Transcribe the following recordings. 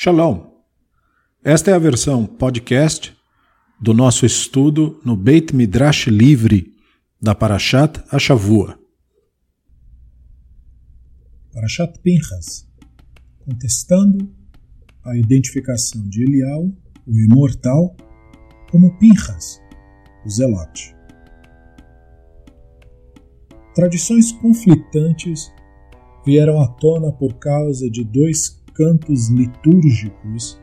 Shalom! Esta é a versão podcast do nosso estudo no Beit Midrash Livre da Parashat Ashavua. Parashat Pinchas, contestando a identificação de Elial, o imortal, como Pinchas, o zelote. Tradições conflitantes vieram à tona por causa de dois cantos litúrgicos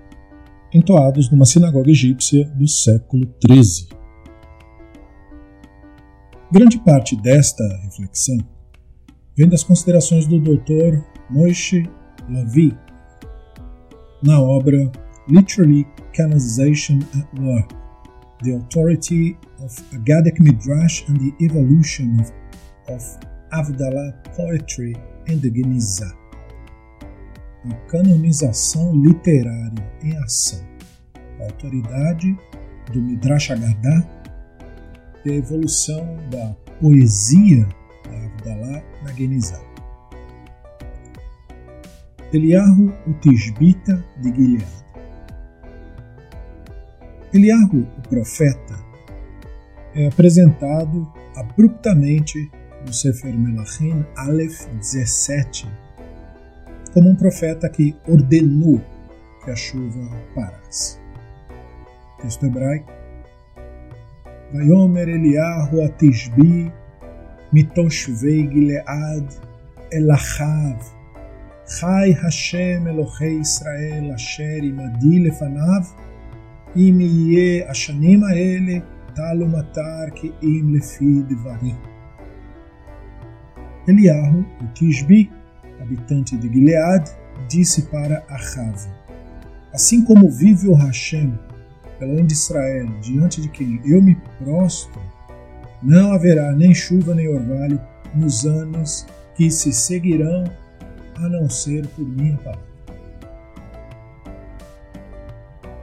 entoados numa sinagoga egípcia do século XIII. Grande parte desta reflexão vem das considerações do Dr. Moshe Lavi na obra Literally Canonization at Work: The Authority of Aggadic Midrash and the Evolution of, of Poetry in the Geniza a canonização literária em ação, a autoridade do Midrash Agadá e a evolução da poesia da Avdalá na Genizá. Eliarro, o Tisbita de Gilead. Eliarro, o profeta, é apresentado abruptamente no Sefer Melachim Aleph 17, como um profeta que ordenou que a chuva parasse. Texto hebraico. Vayomer Eliyahu Atisbi mitoshvei Gilead elachav Chai Hashem Elohei Israel asher imadi lefanav im yeh ashanim האלה טלו מטר כי אם לפי דברי. אליהו, o Tishbi, habitante de Gilead, disse para Ahav: Assim como vive o Hashem, pela de Israel, diante de quem eu me prostro, não haverá nem chuva nem orvalho nos anos que se seguirão, a não ser por minha palavra.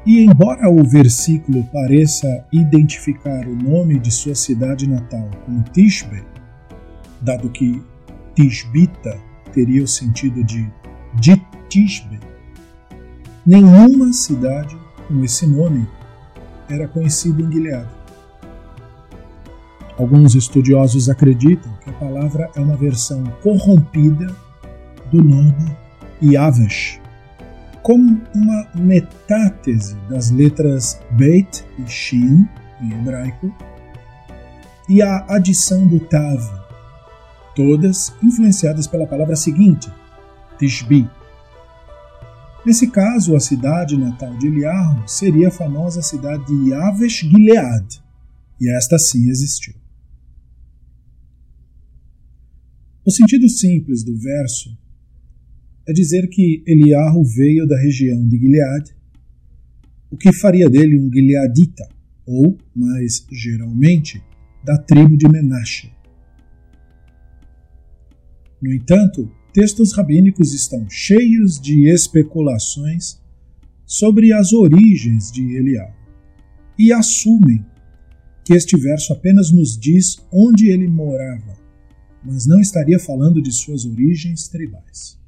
E embora o versículo pareça identificar o nome de sua cidade natal como Tishbe, dado que Tishbita teria o sentido de Ditishbe. Nenhuma cidade com esse nome era conhecida em Gilead. Alguns estudiosos acreditam que a palavra é uma versão corrompida do nome Yavesh, como uma metátese das letras Beit e Shin, em hebraico, e a adição do Tav, todas influenciadas pela palavra seguinte, Tishbi. Nesse caso, a cidade natal de Eliarro seria a famosa cidade de Yavesh Gilead, e esta sim existiu. O sentido simples do verso é dizer que Eliarro veio da região de Gilead, o que faria dele um Gileadita, ou, mais geralmente, da tribo de Menashe. No entanto, textos rabínicos estão cheios de especulações sobre as origens de Elial e assumem que este verso apenas nos diz onde ele morava, mas não estaria falando de suas origens tribais.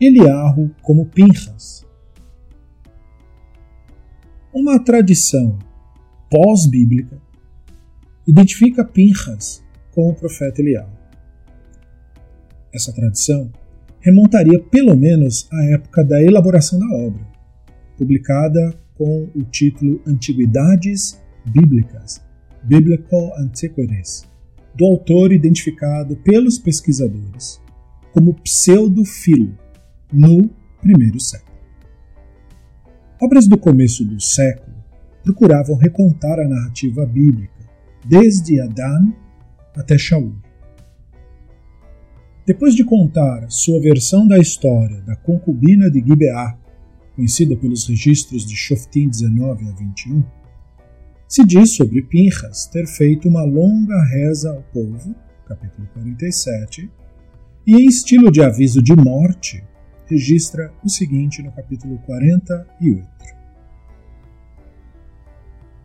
Eliarro como Pinchas. Uma tradição pós-bíblica identifica Pinchas com o profeta Elial. Essa tradição remontaria pelo menos à época da elaboração da obra, publicada com o título Antiguidades Bíblicas, Biblical Antiquities, do autor identificado pelos pesquisadores como pseudo-filo no primeiro século. Obras do começo do século procuravam recontar a narrativa bíblica, desde Adão até Shaul. Depois de contar sua versão da história da concubina de Gibeá, conhecida pelos registros de Shoftim 19 a 21, se diz sobre Pinchas ter feito uma longa reza ao povo, capítulo 47, e em estilo de aviso de morte, registra o seguinte no capítulo 48.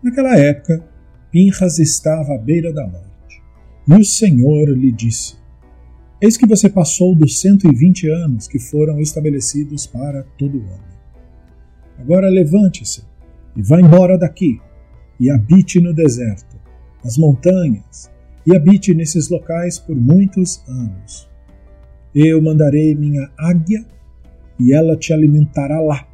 Naquela época, Pinchas estava à beira da morte. E o Senhor lhe disse: Eis que você passou dos 120 anos que foram estabelecidos para todo homem. Agora levante-se e vá embora daqui, e habite no deserto, nas montanhas, e habite nesses locais por muitos anos. Eu mandarei minha águia, e ela te alimentará lá,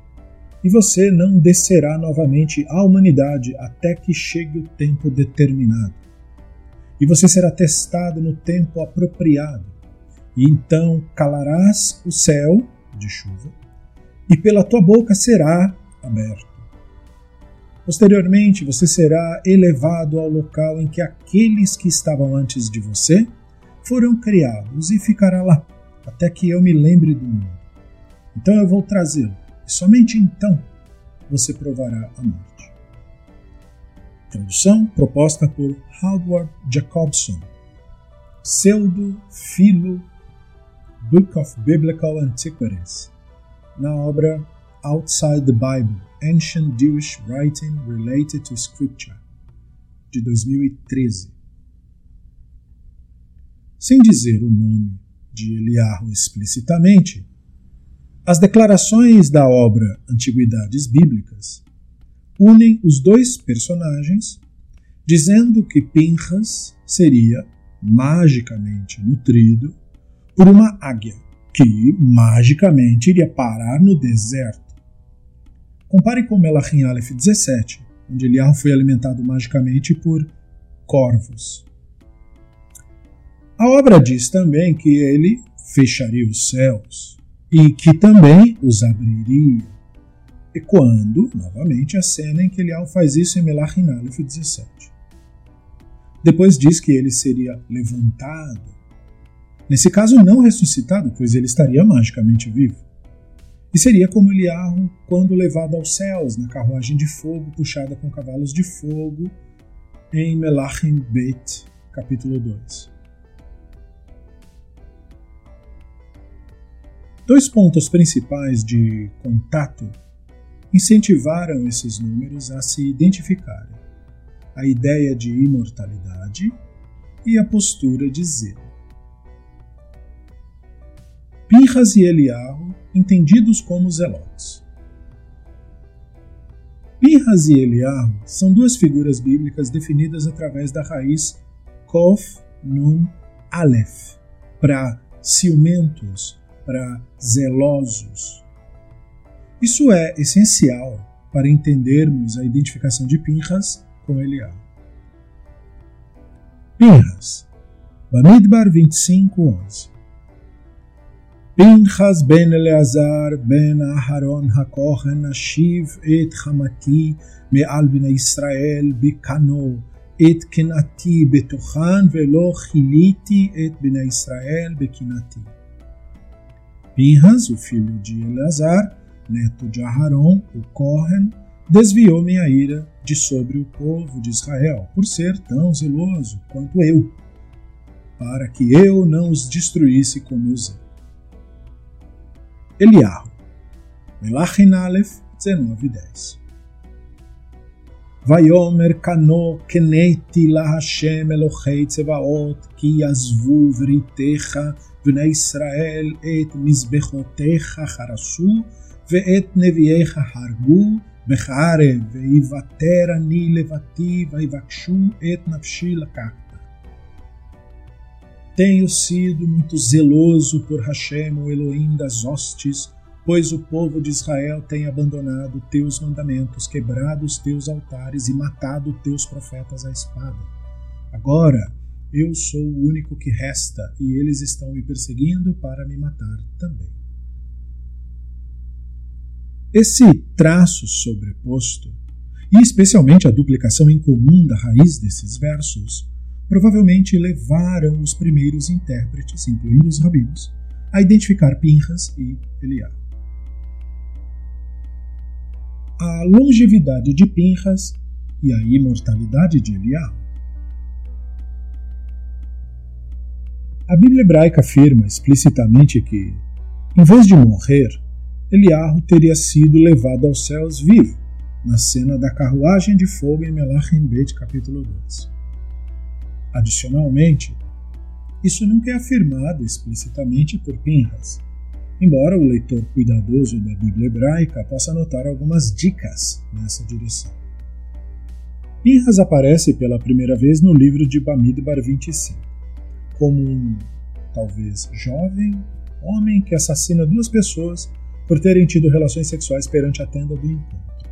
e você não descerá novamente à humanidade até que chegue o tempo determinado. E você será testado no tempo apropriado, e então calarás o céu de chuva, e pela tua boca será aberto. Posteriormente, você será elevado ao local em que aqueles que estavam antes de você foram criados e ficará lá até que eu me lembre do mundo. Então eu vou trazê-lo, e somente então você provará a morte. Tradução proposta por Howard Jacobson, Pseudo Philo Book of Biblical Antiquities, na obra Outside the Bible Ancient Jewish Writing Related to Scripture, de 2013. Sem dizer o nome de Eliarro explicitamente, as declarações da obra Antiguidades Bíblicas unem os dois personagens, dizendo que Pinhas seria magicamente nutrido por uma águia que magicamente iria parar no deserto Compare com Melachim Aleph 17, onde Eliarro foi alimentado magicamente por corvos. A obra diz também que ele fecharia os céus e que também os abriria. E quando, novamente, a cena em que Elial faz isso em Melachim Aleph 17. Depois diz que ele seria levantado. Nesse caso, não ressuscitado, pois ele estaria magicamente vivo. E seria como Eliarro quando levado aos céus na carruagem de fogo puxada com cavalos de fogo em Melachim Beit, capítulo 2. Dois pontos principais de contato incentivaram esses números a se identificarem: a ideia de imortalidade e a postura de zelo. Pinhas e Eliarro, entendidos como Zelotes. Pinhas e Eliarro são duas figuras bíblicas definidas através da raiz Kof Nun Aleph, para ciumentos, para zelosos. Isso é essencial para entendermos a identificação de Pinhas com Eliarro. Pinhas, Bamidbar 25, 11 פנחס בן אלעזר בן אהרון הכהן אשיב את חמתי מעל בני ישראל בקנו את קנאתי בתוכן ולא כיליתי את בני ישראל בקנאתי. Pinhas, o filho de Eleazar, neto de Aharon, o Kohen, desviou minha ira de sobre o povo de Israel, por ser tão zeloso quanto eu, para que eu não os destruísse com meu zelo. Eliarro. Melachin Aleph 19:10. ויאמר קנו קניתי להשם אלוהי צבאות כי יעזבו בריתך בני ישראל את מזבחותיך חרשו ואת נביאיך הרגו בחרב ויוותר אני לבתי ויבקשו את נפשי לקחת. Tenho sido muito zeloso por Hashem, o Elohim das hostes, pois o povo de Israel tem abandonado teus mandamentos, quebrado os teus altares e matado teus profetas à espada. Agora eu sou o único que resta e eles estão me perseguindo para me matar também. Esse traço sobreposto, e especialmente a duplicação incomum da raiz desses versos, provavelmente levaram os primeiros intérpretes, incluindo os rabinos, a identificar Pinhas e Eliá. A longevidade de Pinhas e a imortalidade de Eliá. A Bíblia hebraica afirma explicitamente que, em vez de morrer, Eliarro teria sido levado aos céus vivo, na cena da carruagem de fogo em Melachim Bet, capítulo 2. Adicionalmente, Isso nunca é afirmado explicitamente por Pinhas, embora o leitor cuidadoso da Bíblia hebraica possa notar algumas dicas nessa direção. Pinhas aparece pela primeira vez no livro de Bamidbar 25, como um, talvez jovem, homem que assassina duas pessoas por terem tido relações sexuais perante a tenda do encontro.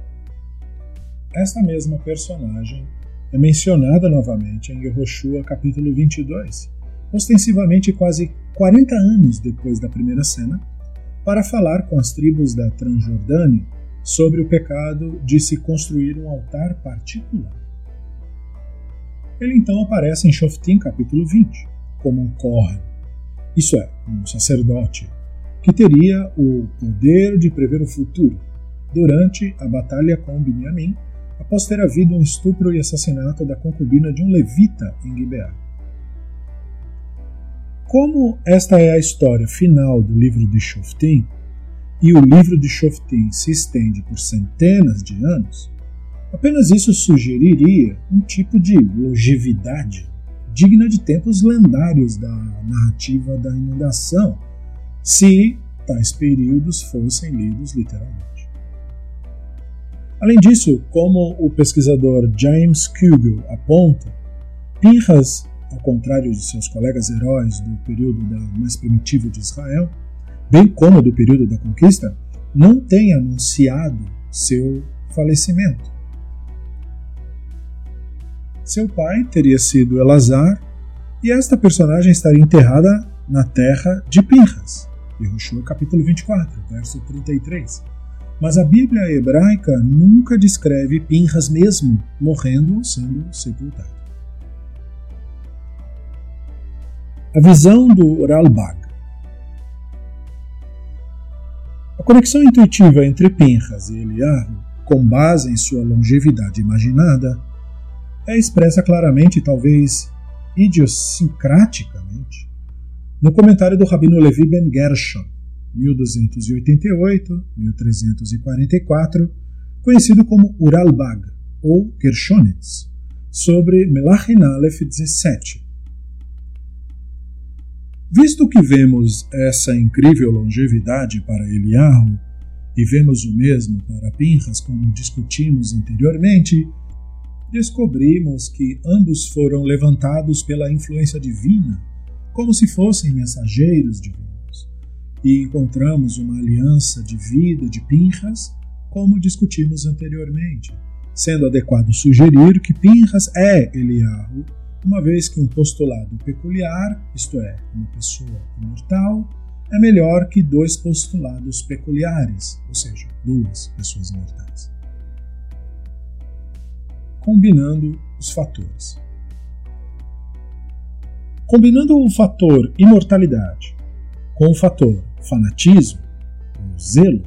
Esta mesma personagem é mencionada novamente em Yehoshua capítulo 22, ostensivamente quase 40 anos depois da primeira cena, para falar com as tribos da Transjordânia sobre o pecado de se construir um altar particular. Ele então aparece em Shoftim capítulo 20, como um Kohen, isso é, um sacerdote, que teria o poder de prever o futuro durante a batalha com Binyamin, após ter havido um estupro e assassinato da concubina de um levita em Gibeá. Como esta é a história final do livro de Shoftim, e o livro de Shoftim se estende por centenas de anos, apenas isso sugeriria um tipo de longevidade digna de tempos lendários da narrativa da inundação, se tais períodos fossem lidos literalmente. Além disso, como o pesquisador James Kugel aponta, Pinhas ao contrário de seus colegas heróis do período da mais primitivo de Israel, bem como do período da conquista, não tem anunciado seu falecimento. Seu pai teria sido Elazar, e esta personagem estaria enterrada na terra de Pinhas, Yehoshua capítulo 24, verso 33. Mas a Bíblia hebraica nunca descreve Pinhas mesmo morrendo ou sendo sepultado. A visão do Ralbag. A conexão intuitiva entre Pinhas e Eliarro, com base em sua longevidade imaginada, é expressa claramente, talvez idiosincraticamente, no comentário do Rabino Levi Ben Gershon, 1288-1344, conhecido como Uralbag ou Gershonitz, sobre Melachin Aleph 17, Visto que vemos essa incrível longevidade para Eliarro e vemos o mesmo para Pinhas, como discutimos anteriormente, descobrimos que ambos foram levantados pela influência divina, como se fossem mensageiros divinos, e encontramos uma aliança de vida de Pinhas, como discutimos anteriormente, sendo adequado sugerir que Pinhas é Eliarro uma vez que um postulado peculiar, isto é, uma pessoa imortal, é melhor que dois postulados peculiares, ou seja, duas pessoas imortais. Combinando os fatores. Combinando o fator imortalidade com o fator fanatismo, ou zelo,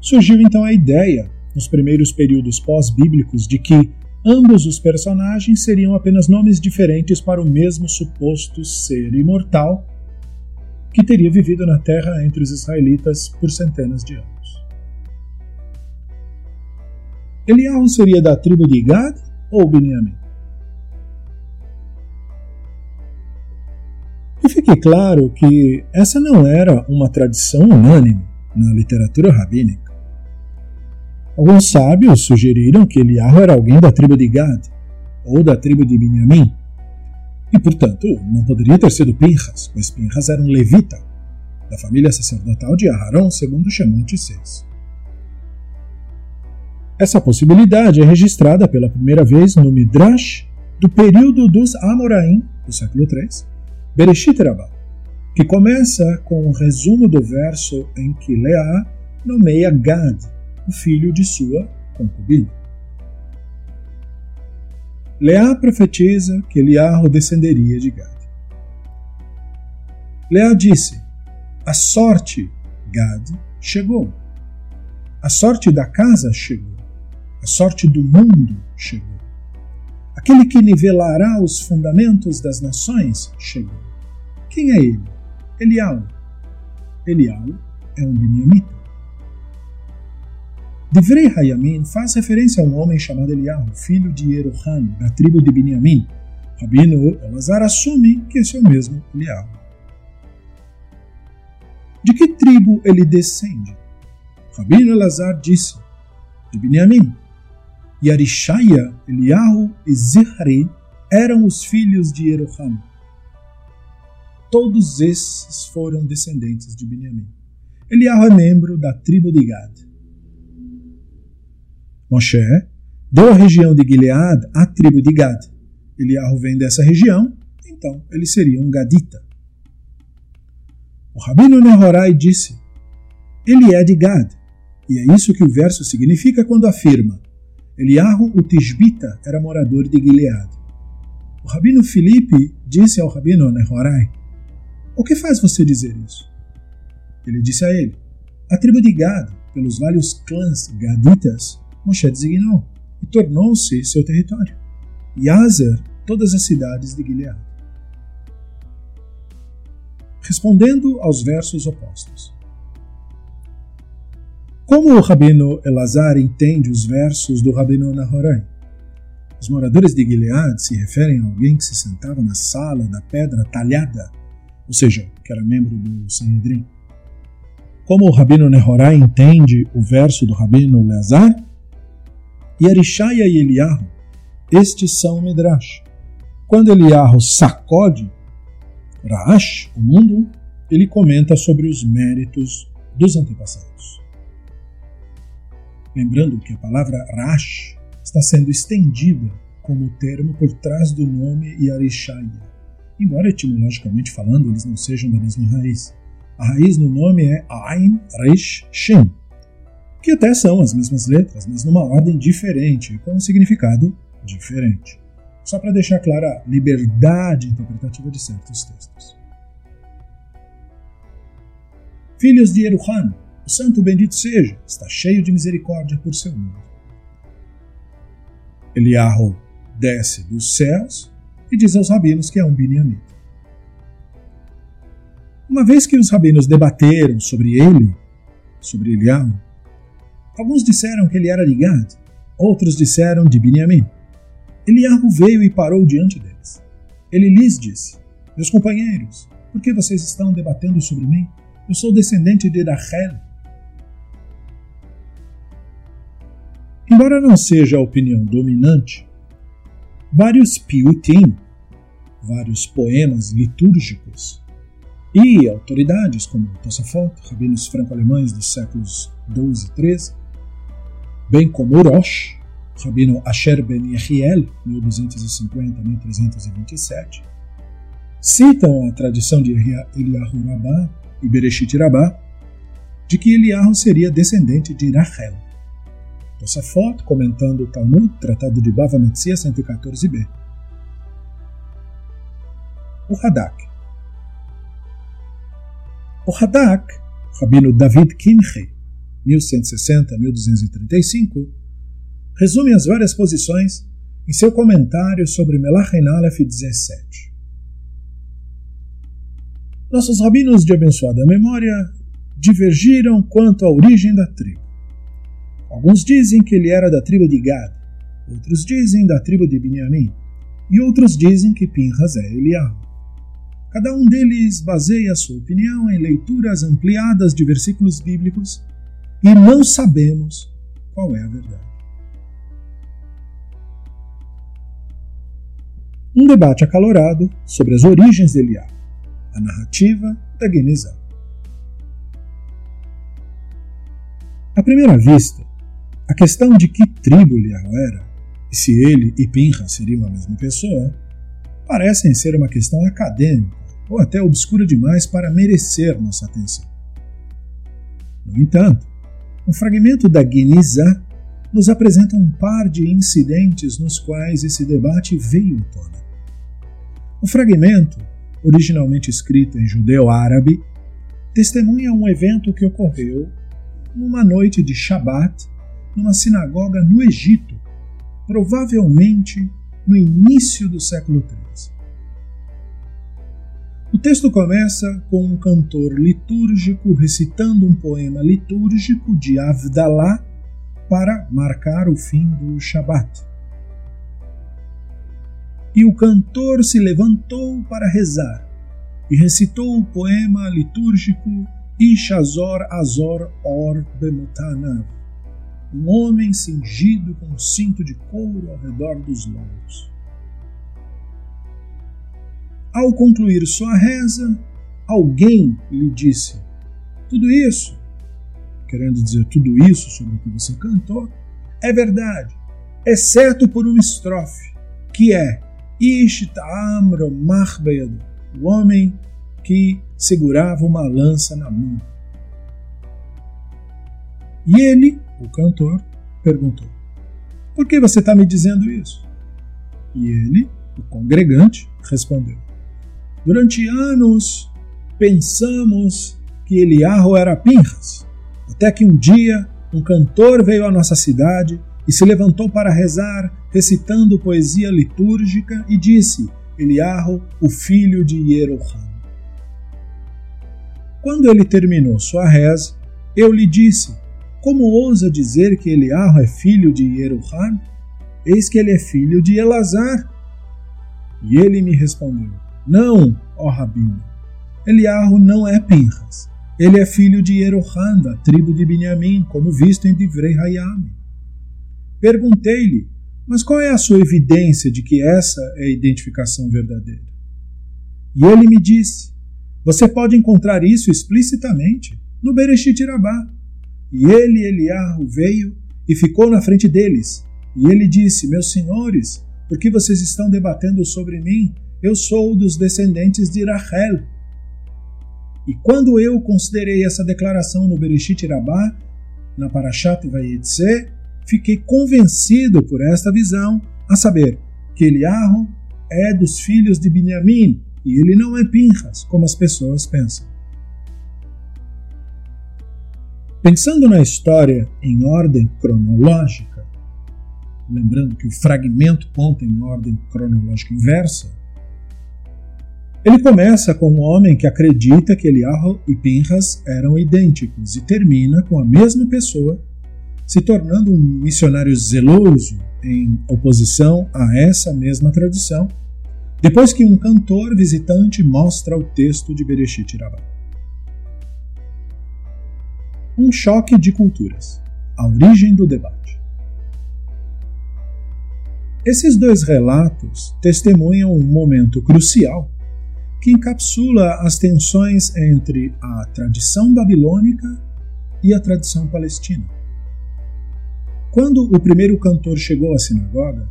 surgiu então a ideia, nos primeiros períodos pós-bíblicos, de que Ambos os personagens seriam apenas nomes diferentes para o mesmo suposto ser imortal que teria vivido na Terra entre os israelitas por centenas de anos. Eliahu seria da tribo de Gad ou Benjamim? E fique claro que essa não era uma tradição unânime na literatura rabínica. Alguns sábios sugeriram que Eliarro era alguém da tribo de Gad ou da tribo de Benjamim, e portanto não poderia ter sido Pinhas, pois Pinhas era um levita da família sacerdotal de Aharon, segundo Shemot 6. Essa possibilidade é registrada pela primeira vez no Midrash do período dos Amoraim, do século III, Bereshit Rabbah, que começa com um resumo do verso em que Leá nomeia Gad o filho de sua concubina. Leá profetiza que Eliarro descenderia de Gad. Leá disse: A sorte, Gad, chegou. A sorte da casa chegou. A sorte do mundo chegou. Aquele que nivelará os fundamentos das nações chegou. Quem é ele? Elial. Elial é um benjamita. Divrei Hayamin faz referência a um homem chamado Eliahu, filho de Yeroham, da tribo de Benjamim, Rabino Elazar assume que esse é o mesmo Eliahu. De que tribo ele descende? Rabino Elazar disse, de Binyamin. E Arishaya, Eliahu e Zihri eram os filhos de Jeroham. Todos esses foram descendentes de Binyamin. Eliahu é membro da tribo de Gad. Moshe deu a região de Gilead à tribo de Gad. Eliahu vem dessa região, então ele seria um gadita. O Rabino Nehorai disse: Ele é de Gad, e é isso que o verso significa quando afirma: Eliahu, o Tisbita, era morador de Gilead. O Rabino Filipe disse ao Rabino Nehorai: O que faz você dizer isso? Ele disse a ele: A tribo de Gad, pelos vários clãs gaditas, Moshe designou e tornou-se seu território. Yazer, todas as cidades de Gilead. Respondendo aos versos opostos. Como o Rabino Elazar entende os versos do Rabino Nahorai? Os moradores de Gilead se referem a alguém que se sentava na sala da pedra talhada, ou seja, que era membro do Sanhedrin. Como o Rabino Nehorai entende o verso do Rabino Elazar? E e Eliyahu, estes são o Midrash. Quando Eliyahu sacode Raash, o mundo, ele comenta sobre os méritos dos antepassados. Lembrando que a palavra Rash está sendo estendida como termo por trás do nome Yarishaya, embora etimologicamente falando eles não sejam da mesma raiz. A raiz no nome é Ain Resh Shin, que até são as mesmas letras, mas numa ordem diferente, com um significado diferente. Só para deixar clara a liberdade interpretativa de certos textos. Filhos de Eruhan, o santo bendito seja, está cheio de misericórdia por seu mundo. Eliarro desce dos céus e diz aos rabinos que é um biniamita. Uma vez que os rabinos debateram sobre ele, sobre Eliarro, alguns disseram que ele era de Gad, outros disseram de Biniamim. Eliarro veio e parou diante deles. Ele lhes disse: Meus companheiros, por que vocês estão debatendo sobre mim? Eu sou descendente de Rachel. Embora não seja a opinião dominante, vários piutim, vários poemas litúrgicos e autoridades como Tosafot, rabinos franco-alemães dos séculos 12 e 13, bem como Rosh, rabino Asher ben Yehiel, 1250-1327, citam a tradição de Eliyahu Rabbah e Bereshit Rabbah de que Eliyahu seria descendente de Rachel. Tosafot, comentando o Talmud, Tratado de Bava Metzia 114b. O Hadak. O Hadak, Rabino David Kimche, 1160-1235, resume as várias posições em seu comentário sobre Melachin Aleph 17. Nossos rabinos de abençoada memória divergiram quanto à origem da tribo. Alguns dizem que ele era da tribo de Gad, outros dizem da tribo de Binyamin, e outros dizem que Pinhas é Eliahu. Cada um deles baseia sua opinião em leituras ampliadas de versículos bíblicos e não sabemos qual é a verdade. Um debate acalorado sobre as origens de Eliá, a narrativa da Genizá. À primeira vista, a questão de que tribo Eliahu era, e se ele e Pinha seriam a mesma pessoa, parecem ser uma questão acadêmica ou até obscura demais para merecer nossa atenção. No entanto, um fragmento da Genizá nos apresenta um par de incidentes nos quais esse debate veio à tona. O fragmento, originalmente escrito em judeu-árabe, testemunha um evento que ocorreu numa noite de Shabat numa sinagoga no Egito, provavelmente no início do século XIII. O texto começa com um cantor litúrgico recitando um poema litúrgico de Avdalá para marcar o fim do Shabat. E o cantor se levantou para rezar e recitou o poema litúrgico Ishazor Azor Or Bemutanav, um homem cingido com um cinto de couro ao redor dos lombos. Ao concluir sua reza, alguém lhe disse: Tudo isso, querendo dizer tudo isso sobre o que você cantou, é verdade, exceto por uma estrofe, que é Ishtamro Marbeyad, o homem que segurava uma lança na mão. E ele, o cantor, perguntou: Por que você está me dizendo isso? E ele, o congregante, respondeu: Durante anos pensamos que Eliarro era Pinhas, até que um dia um cantor veio à nossa cidade e se levantou para rezar, recitando poesia litúrgica, e disse: Eliarro, o filho de Yeroham. Quando ele terminou sua reza, eu lhe disse: Como ousa dizer que Eliarro é filho de Yeroham? Eis que ele é filho de Elazar. E ele me respondeu: Não, ó Rabino. Eliarro não é Pinhas. Ele é filho de Yeroham, da tribo de Benjamim, como visto em Divrei Hayam. Perguntei-lhe, mas qual é a sua evidência de que essa é a identificação verdadeira? E ele me disse, você pode encontrar isso explicitamente no Bereshit Rabá. E ele, Eliarro, veio e ficou na frente deles. E ele disse, meus senhores, por que vocês estão debatendo sobre mim? Eu sou dos descendentes de Rachel. E quando eu considerei essa declaração no Bereshit Rabá, na Parashat Vayetze, fiquei convencido por esta visão, a saber, que Eliarro é dos filhos de Benjamim e ele não é Pinhas, como as pessoas pensam. Pensando na história em ordem cronológica, lembrando que o fragmento conta em ordem cronológica inversa, ele começa com um homem que acredita que Eliarro e Pinhas eram idênticos e termina com a mesma pessoa se tornando um missionário zeloso em oposição a essa mesma tradição, depois que um cantor visitante mostra o texto de Bereshit Rabbah. Um choque de culturas. A origem do debate. Esses dois relatos testemunham um momento crucial que encapsula as tensões entre a tradição babilônica e a tradição palestina. Quando o primeiro cantor chegou à sinagoga,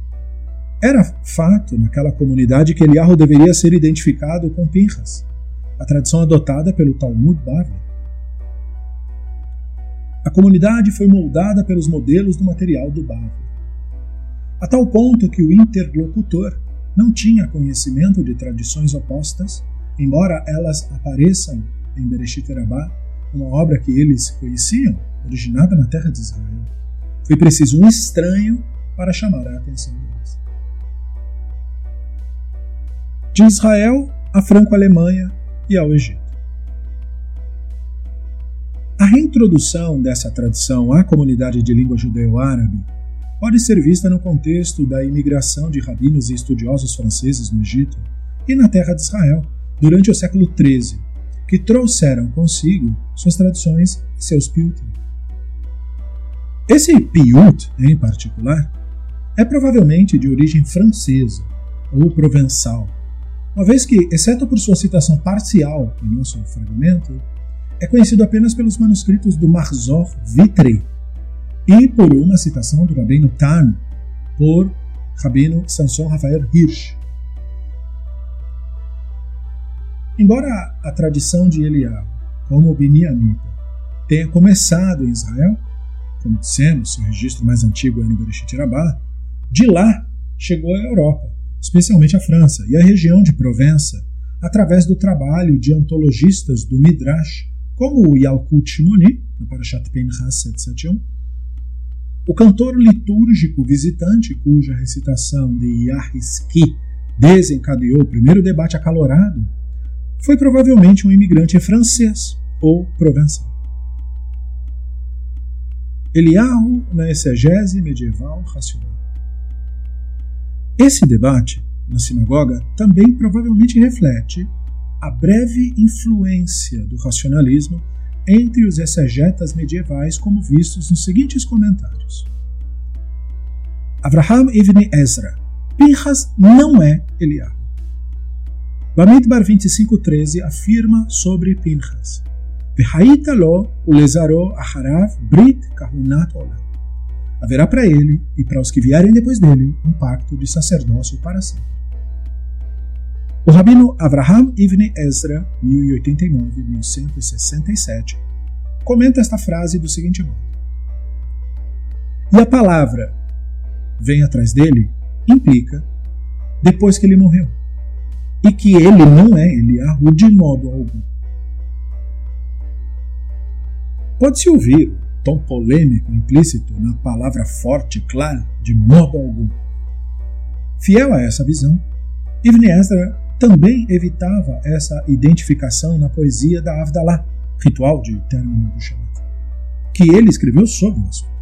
era fato naquela comunidade que Eliarro deveria ser identificado com Pinhas, a tradição adotada pelo Talmud Bavli. A comunidade foi moldada pelos modelos do material do Bavli, a tal ponto que o interlocutor não tinha conhecimento de tradições opostas, embora elas apareçam em Bereshit Rabbah, uma obra que eles conheciam, originada na terra de Israel. Foi preciso um estranho para chamar a atenção deles. De Israel à Franco-Alemanha e ao Egito. A reintrodução dessa tradição à comunidade de língua judeu-árabe pode ser vista no contexto da imigração de rabinos e estudiosos franceses no Egito e na terra de Israel durante o século XIII, que trouxeram consigo suas tradições e seus piutim. Esse Piyut, em particular, é provavelmente de origem francesa ou provençal, uma vez que, exceto por sua citação parcial em nosso fragmento, é conhecido apenas pelos manuscritos do Marzor Vitré e por uma citação do Rabino Tan por Rabino Samson Rafael Hirsch. Embora a tradição de Eliahu, como Beniamita, tenha começado em Israel, como dissemos, seu registro mais antigo é no Bereshit Rabbah, de lá chegou à Europa, especialmente à França e à região de Provença, através do trabalho de antologistas do Midrash, como Yalkut Shimoni, no Parashat Pinchas 771, o cantor litúrgico visitante cuja recitação de Yahiski desencadeou o primeiro debate acalorado foi provavelmente um imigrante francês ou provençal. Eliarro na exegese medieval racional. Esse debate na sinagoga também provavelmente reflete a breve influência do racionalismo entre os exegetas medievais, como vistos nos seguintes comentários. Avraham ibn Ezra. Pinhas não é Eliahu. Bamidbar 25.13 afirma sobre Pinhas. Lo ulezaro aharav brit kahunat. Haverá para ele e para os que vierem depois dele um pacto de sacerdócio para sempre. O rabino Avraham Ibn Ezra, 1089-1167, comenta esta frase do seguinte modo: E a palavra vem atrás dele implica depois que ele morreu, e que ele não é Eliahu de modo algum. Pode-se ouvir o tom polêmico implícito na palavra forte, clara, de modo algum. Fiel a essa visão, Ibn Ezra também evitava essa identificação na poesia da Avdalá, ritual de término do Shabbat, que ele escreveu sobre o assunto.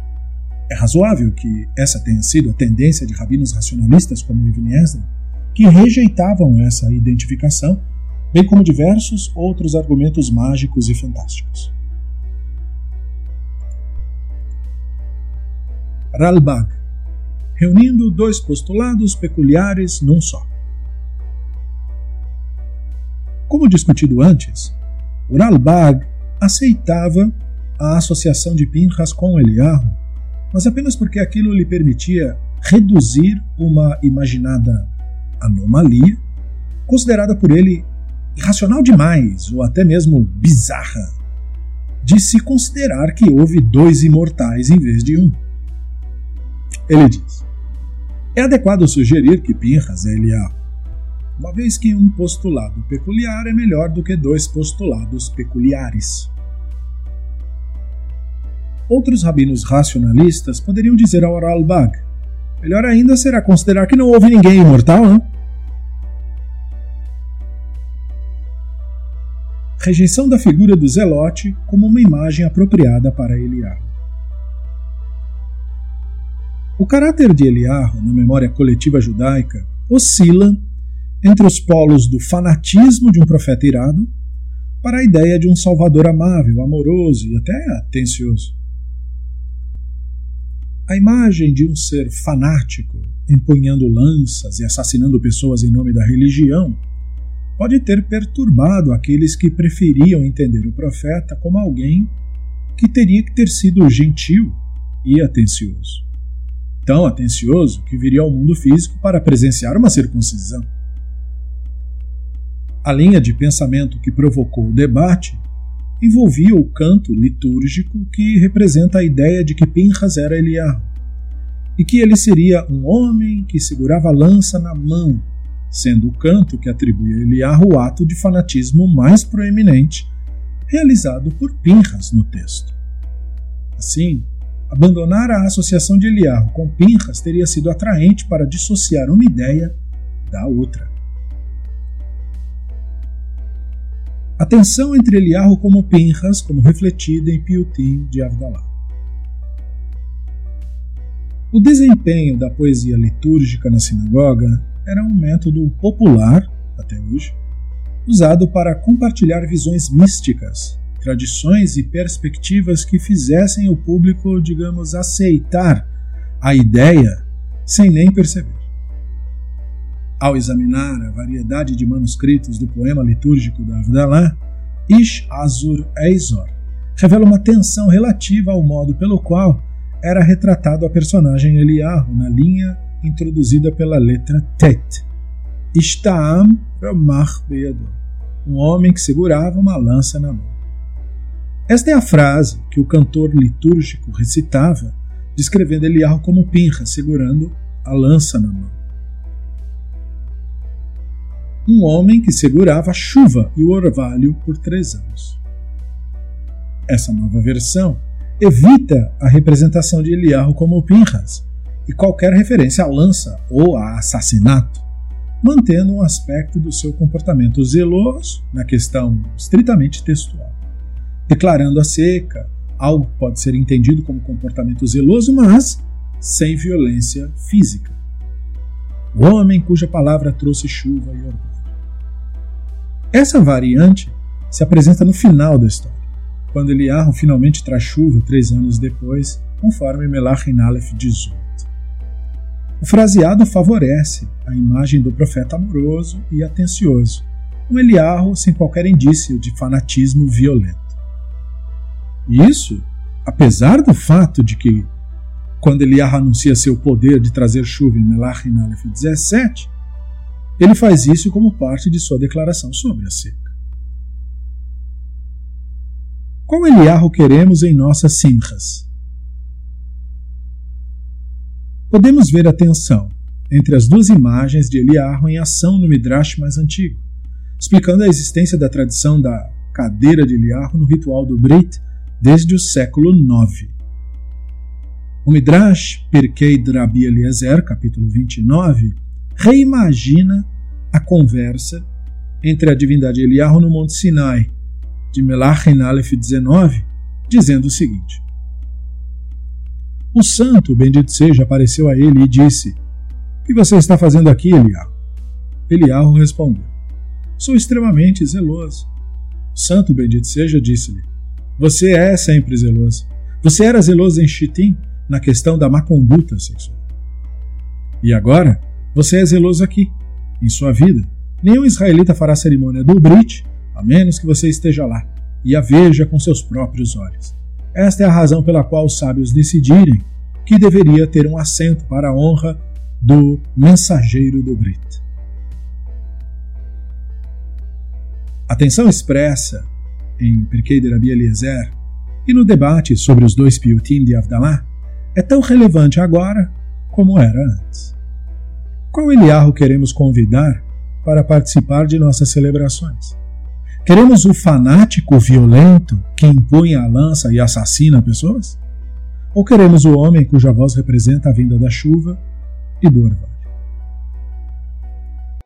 É razoável que essa tenha sido a tendência de rabinos racionalistas como Ibn Ezra, que rejeitavam essa identificação, bem como diversos outros argumentos mágicos e fantásticos. Ralbag, reunindo dois postulados peculiares num só. Como discutido antes, o Ralbag aceitava a associação de Pinchas com Eliarro, mas apenas porque aquilo lhe permitia reduzir uma imaginada anomalia, considerada por ele irracional demais ou até mesmo bizarra, de se considerar que houve dois imortais em vez de um. Ele diz: É adequado sugerir que Pinchas é Eliarro uma vez que um postulado peculiar é melhor do que dois postulados peculiares. Outros rabinos racionalistas poderiam dizer ao Ralbag: melhor ainda será considerar que não houve ninguém imortal, não? Rejeição da figura do Zelote como uma imagem apropriada para Eliarro. O caráter de Eliarro na memória coletiva judaica oscila entre os polos do fanatismo de um profeta irado para a ideia de um salvador amável, amoroso e até atencioso. A imagem de um ser fanático, empunhando lanças e assassinando pessoas em nome da religião, pode ter perturbado aqueles que preferiam entender o profeta como alguém que teria que ter sido gentil e atencioso. Tão atencioso que viria ao mundo físico para presenciar uma circuncisão. A linha de pensamento que provocou o debate envolvia o canto litúrgico que representa a ideia de que Pinhas era Eliarro e que ele seria um homem que segurava a lança na mão, sendo o canto que atribui a Eliarro o ato de fanatismo mais proeminente realizado por Pinhas no texto. Assim, abandonar a associação de Eliarro com Pinhas teria sido atraente para dissociar uma ideia da outra. A tensão entre Eliarro como Pinhas, como refletida em Piutim de Avdalá. O desempenho da poesia litúrgica na sinagoga era um método popular, até hoje, usado para compartilhar visões místicas, tradições e perspectivas que fizessem o público, digamos, aceitar a ideia sem nem perceber. Ao examinar a variedade de manuscritos do poema litúrgico da Avdalá, Ish Azur Eizor revela uma tensão relativa ao modo pelo qual era retratado a personagem Eliarro na linha introduzida pela letra Tet. Ishtaam Ramach Beador, um homem que segurava uma lança na mão. Esta é a frase que o cantor litúrgico recitava, descrevendo Eliarro como Pinra segurando a lança na mão um homem que segurava a chuva e o orvalho por três anos. Essa nova versão evita a representação de Eliarro como Pinhas e qualquer referência à lança ou a assassinato, mantendo um aspecto do seu comportamento zeloso na questão estritamente textual, declarando a seca, algo pode ser entendido como comportamento zeloso, mas sem violência física. o homem cuja palavra trouxe chuva e orgulho. Essa variante se apresenta no final da história, quando Eliarro finalmente traz chuva três anos depois, conforme Melachim Aleph 18. O fraseado favorece a imagem do profeta amoroso e atencioso, um Eliarro sem qualquer indício de fanatismo violento. Isso, apesar do fato de que, quando Eliarro anuncia seu poder de trazer chuva em Melachim Aleph 17, ele faz isso como parte de sua declaração sobre a seca. Qual Eliarro queremos em nossas simchas? Podemos ver a tensão entre as duas imagens de Eliarro em ação no Midrash mais antigo, explicando a existência da tradição da cadeira de Eliarro no ritual do Brit desde o século IX. O Midrash Pirkei Drabi Eliezer, capítulo 29, reimagina a conversa entre a divindade Eliarro no Monte Sinai, de Melachin Aleph 19, dizendo o seguinte: O santo, bendito seja, apareceu a ele e disse: O que você está fazendo aqui, Eliarro? Eliarro respondeu: Sou extremamente zeloso. O santo, bendito seja, disse-lhe: Você é sempre zeloso. Você era zeloso em Chitim na questão da má conduta sexual. E agora, você é zeloso aqui, em sua vida. Nenhum israelita fará cerimônia do Brit a menos que você esteja lá e a veja com seus próprios olhos. Esta é a razão pela qual os sábios decidirem que deveria ter um assento para a honra do mensageiro do Brit. A expressa em Pirkei de Rabi Eliezer e no debate sobre os dois piutim de Avdalá é tão relevante agora como era antes. Qual Eliarro queremos convidar para participar de nossas celebrações? Queremos o fanático violento que impõe a lança e assassina pessoas? Ou queremos o homem cuja voz representa a vinda da chuva e do orvalho?